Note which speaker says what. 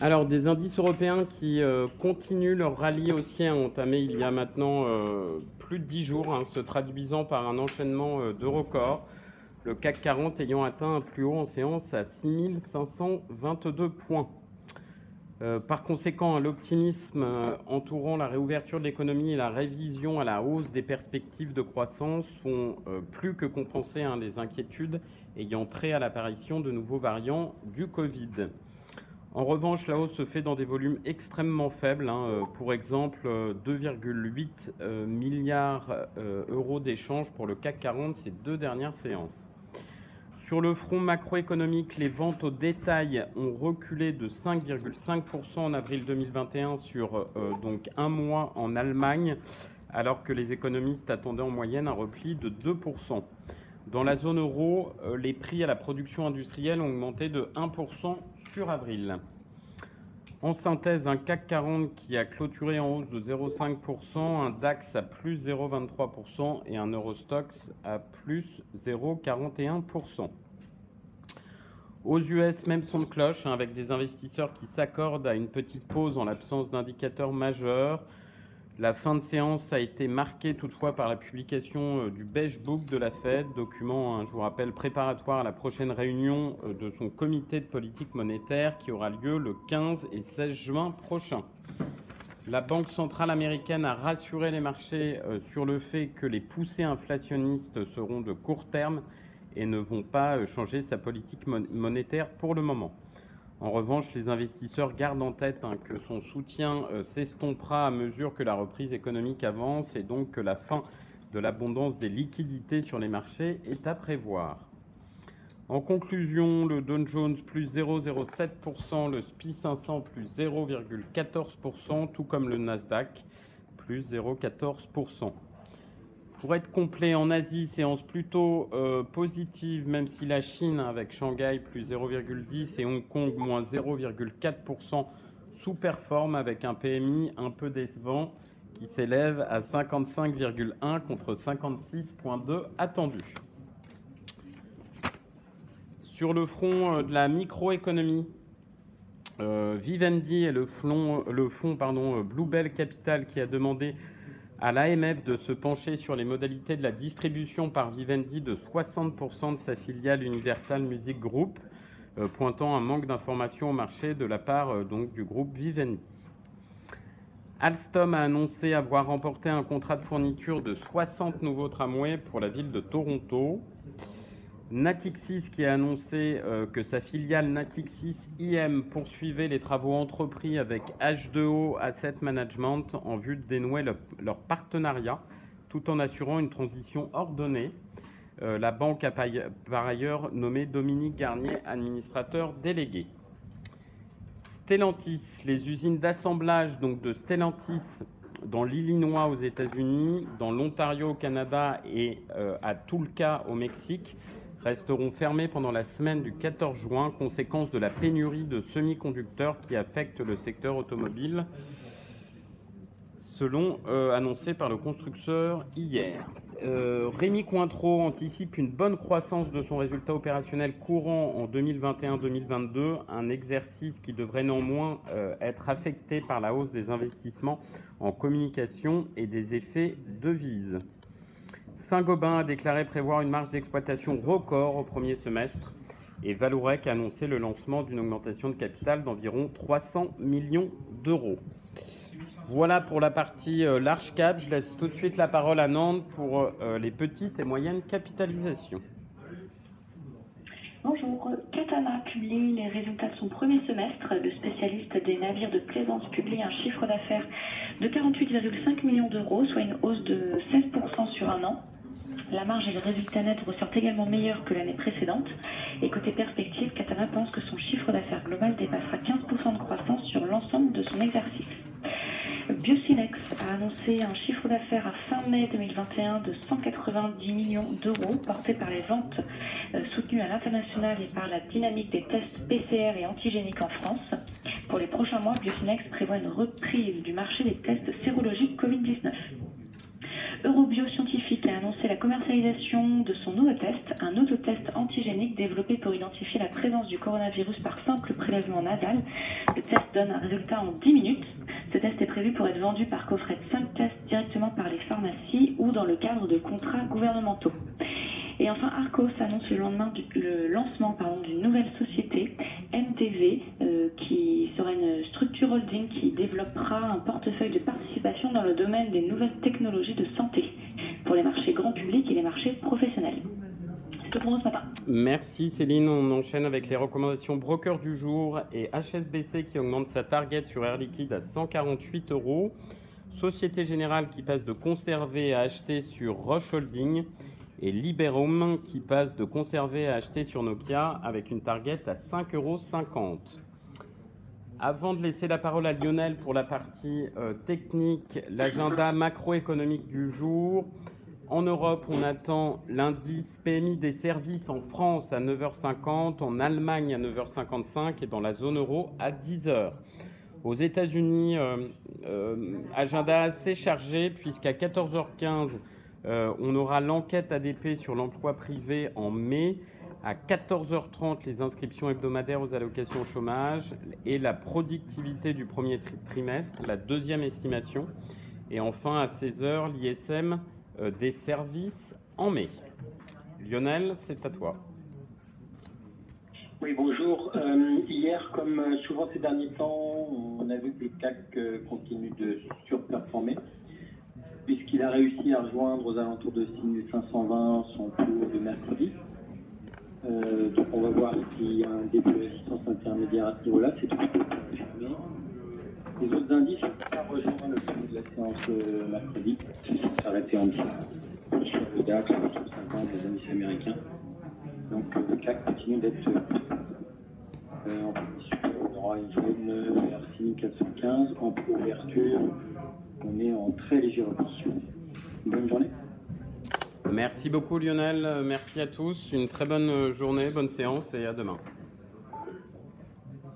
Speaker 1: Alors, des indices européens qui euh, continuent leur rallye haussier ont entamé il y a maintenant euh, plus de 10 jours, hein, se traduisant par un enchaînement euh, de records. Le CAC 40 ayant atteint un plus haut en séance à 6522 points. par conséquent, l'optimisme entourant la réouverture de l'économie et la révision à la hausse des perspectives de croissance font plus que compenser hein, les inquiétudes ayant trait à l'apparition de nouveaux variants du Covid. En revanche, la hausse se fait dans des volumes extrêmement faibles. Hein. Euh, pour exemple, 2,8 euh, milliards d'euros d'échanges pour le CAC 40 ces deux dernières séances. Sur le front macroéconomique, les ventes au détail ont reculé de 5,5% en avril 2021 sur euh, donc un mois en Allemagne, alors que les économistes attendaient en moyenne un repli de 2%. Dans la zone euro, les prix à la production industrielle ont augmenté de 1% avril. En synthèse, un CAC 40 qui a clôturé en hausse de 0,5%, un DAX à plus 0,23% et un Eurostox à plus 0,41%. Aux US, même son de cloche, hein, avec des investisseurs qui s'accordent à une petite pause en l'absence d'indicateurs majeurs. La fin de séance a été marquée toutefois par la publication euh, du Beige Book de la Fed, document, hein, je vous rappelle, préparatoire à la prochaine réunion euh, de son comité de politique monétaire qui aura lieu le 15 et 16 juin prochain. La Banque centrale américaine a rassuré les marchés euh, sur le fait que les poussées inflationnistes seront de court terme et ne vont pas changer sa politique monétaire pour le moment. En revanche, les investisseurs gardent en tête hein, que son soutien euh, s'estompera à mesure que la reprise économique avance et donc que la fin de l'abondance des liquidités sur les marchés est à prévoir. En conclusion, le Dow Jones plus 0,07%, le SPI 500 plus 0,14%, tout comme le Nasdaq plus 0,14%. Pour être complet, en Asie, séance plutôt euh, positive, même si la Chine, avec Shanghai, plus 0,10 et Hong Kong, moins 0,4%, sous-performe avec un PMI un peu décevant qui s'élève à 55,1 contre 56,2 attendu. Sur le front euh, de la microéconomie, euh, Vivendi et le, fonds Bluebell Capital qui a demandé à l'AMF de se pencher sur les modalités de la distribution par Vivendi de 60% de sa filiale Universal Music Group, euh, pointant un manque d'informations au marché de la part euh, donc, du groupe Vivendi. Alstom a annoncé avoir remporté un contrat de fourniture de 60 nouveaux tramways pour la ville de Toronto. Natixis qui a annoncé euh, que sa filiale Natixis IM poursuivait les travaux entrepris avec H2O Asset Management en vue de dénouer leur partenariat tout en assurant une transition ordonnée. Euh, la banque a par ailleurs nommé Dominique Garnier administrateur délégué. Stellantis, les usines d'assemblage donc de Stellantis dans l'Illinois aux États-Unis, dans l'Ontario au Canada et euh, à Tulca au Mexique resteront fermés pendant la semaine du 14 juin, conséquence de la pénurie de semi-conducteurs qui affecte le secteur automobile, selon euh, annoncé par le constructeur hier. Euh, Rémi Cointreau anticipe une bonne croissance de son résultat opérationnel courant en 2021-2022, un exercice qui devrait néanmoins euh, être affecté par la hausse des investissements en communication et des effets de vise. Saint-Gobain a déclaré prévoir une marge d'exploitation record au premier semestre et Valourec a annoncé le lancement d'une augmentation de capital d'environ 300 millions d'euros. Voilà pour la partie euh, large cap. Je laisse tout de suite la parole à Nantes pour euh, les petites et moyennes capitalisations.
Speaker 2: Bonjour, Katana publie les résultats de son premier semestre. Le spécialiste des navires de plaisance publie un chiffre d'affaires de 48,5 millions d'euros, soit une hausse de 16% sur un an. La marge et le résultat net ressortent également meilleurs que l'année précédente. Et côté perspective, Katana pense que son chiffre d'affaires global dépassera 15% de croissance sur l'ensemble de son exercice. Biocinex a annoncé un chiffre d'affaires à fin mai 2021 de 190 millions d'euros, porté par les ventes euh, soutenues à l'international et par la dynamique des tests PCR et antigéniques en France. Pour les prochains mois, Biocinex prévoit une reprise du marché des tests sérologiques Covid-19. Eurobio Scientifique a annoncé la commercialisation de son autotest, un autotest antigénique développé pour identifier la présence du coronavirus par simple prélèvement nasal. Le test donne un résultat en 10 minutes. Ce test est prévu pour être vendu par coffret de 5 tests directement par les pharmacies ou dans le cadre de contrats gouvernementaux. Et enfin, Arcos annonce le lendemain le lancement d'une nouvelle société, MTV, euh, qui sera une structure holding qui développera un portefeuille de participation dans le domaine des nouvelles technologies de santé pour les marchés grand public et les marchés professionnels.
Speaker 1: Merci Céline. On enchaîne avec les recommandations broker du jour et HSBC qui augmente sa target sur Air Liquide à 148 euros. Société Générale qui passe de conserver à acheter sur Roche Holding et Liberum qui passe de conserver à acheter sur Nokia avec une target à 5,50 euros. Avant de laisser la parole à Lionel pour la partie euh, technique, l'agenda macroéconomique du jour. En Europe, on attend l'indice PMI des services en France à 9h50, en Allemagne à 9h55 et dans la zone euro à 10h. Aux États-Unis, euh, euh, agenda assez chargé puisqu'à 14h15, euh, on aura l'enquête ADP sur l'emploi privé en mai. À 14h30, les inscriptions hebdomadaires aux allocations chômage et la productivité du premier trimestre, la deuxième estimation. Et enfin, à 16h, l'ISM euh, des services en mai. Lionel, c'est à toi.
Speaker 3: Oui, bonjour. Euh, hier, comme souvent ces derniers temps, on a vu que le CAC continue de surperformer puisqu'il a réussi à rejoindre aux alentours de 6520 son cours de mercredi. Euh, donc on va voir s'il y a un début de résistance intermédiaire à ce niveau-là, c'est tout confirmé. Les autres indices ont pas rejoint le premier de la séance euh, mercredi, c'est s'arrêter en dessous. Sur le DAX, sur 50, les indices américains. Donc euh, le CAC continue d'être euh, en position. On aura une zone vers 6415 en ouverture on est en très léger repos. Bonne journée.
Speaker 1: Merci beaucoup Lionel, merci à tous, une très bonne journée, bonne séance et à demain.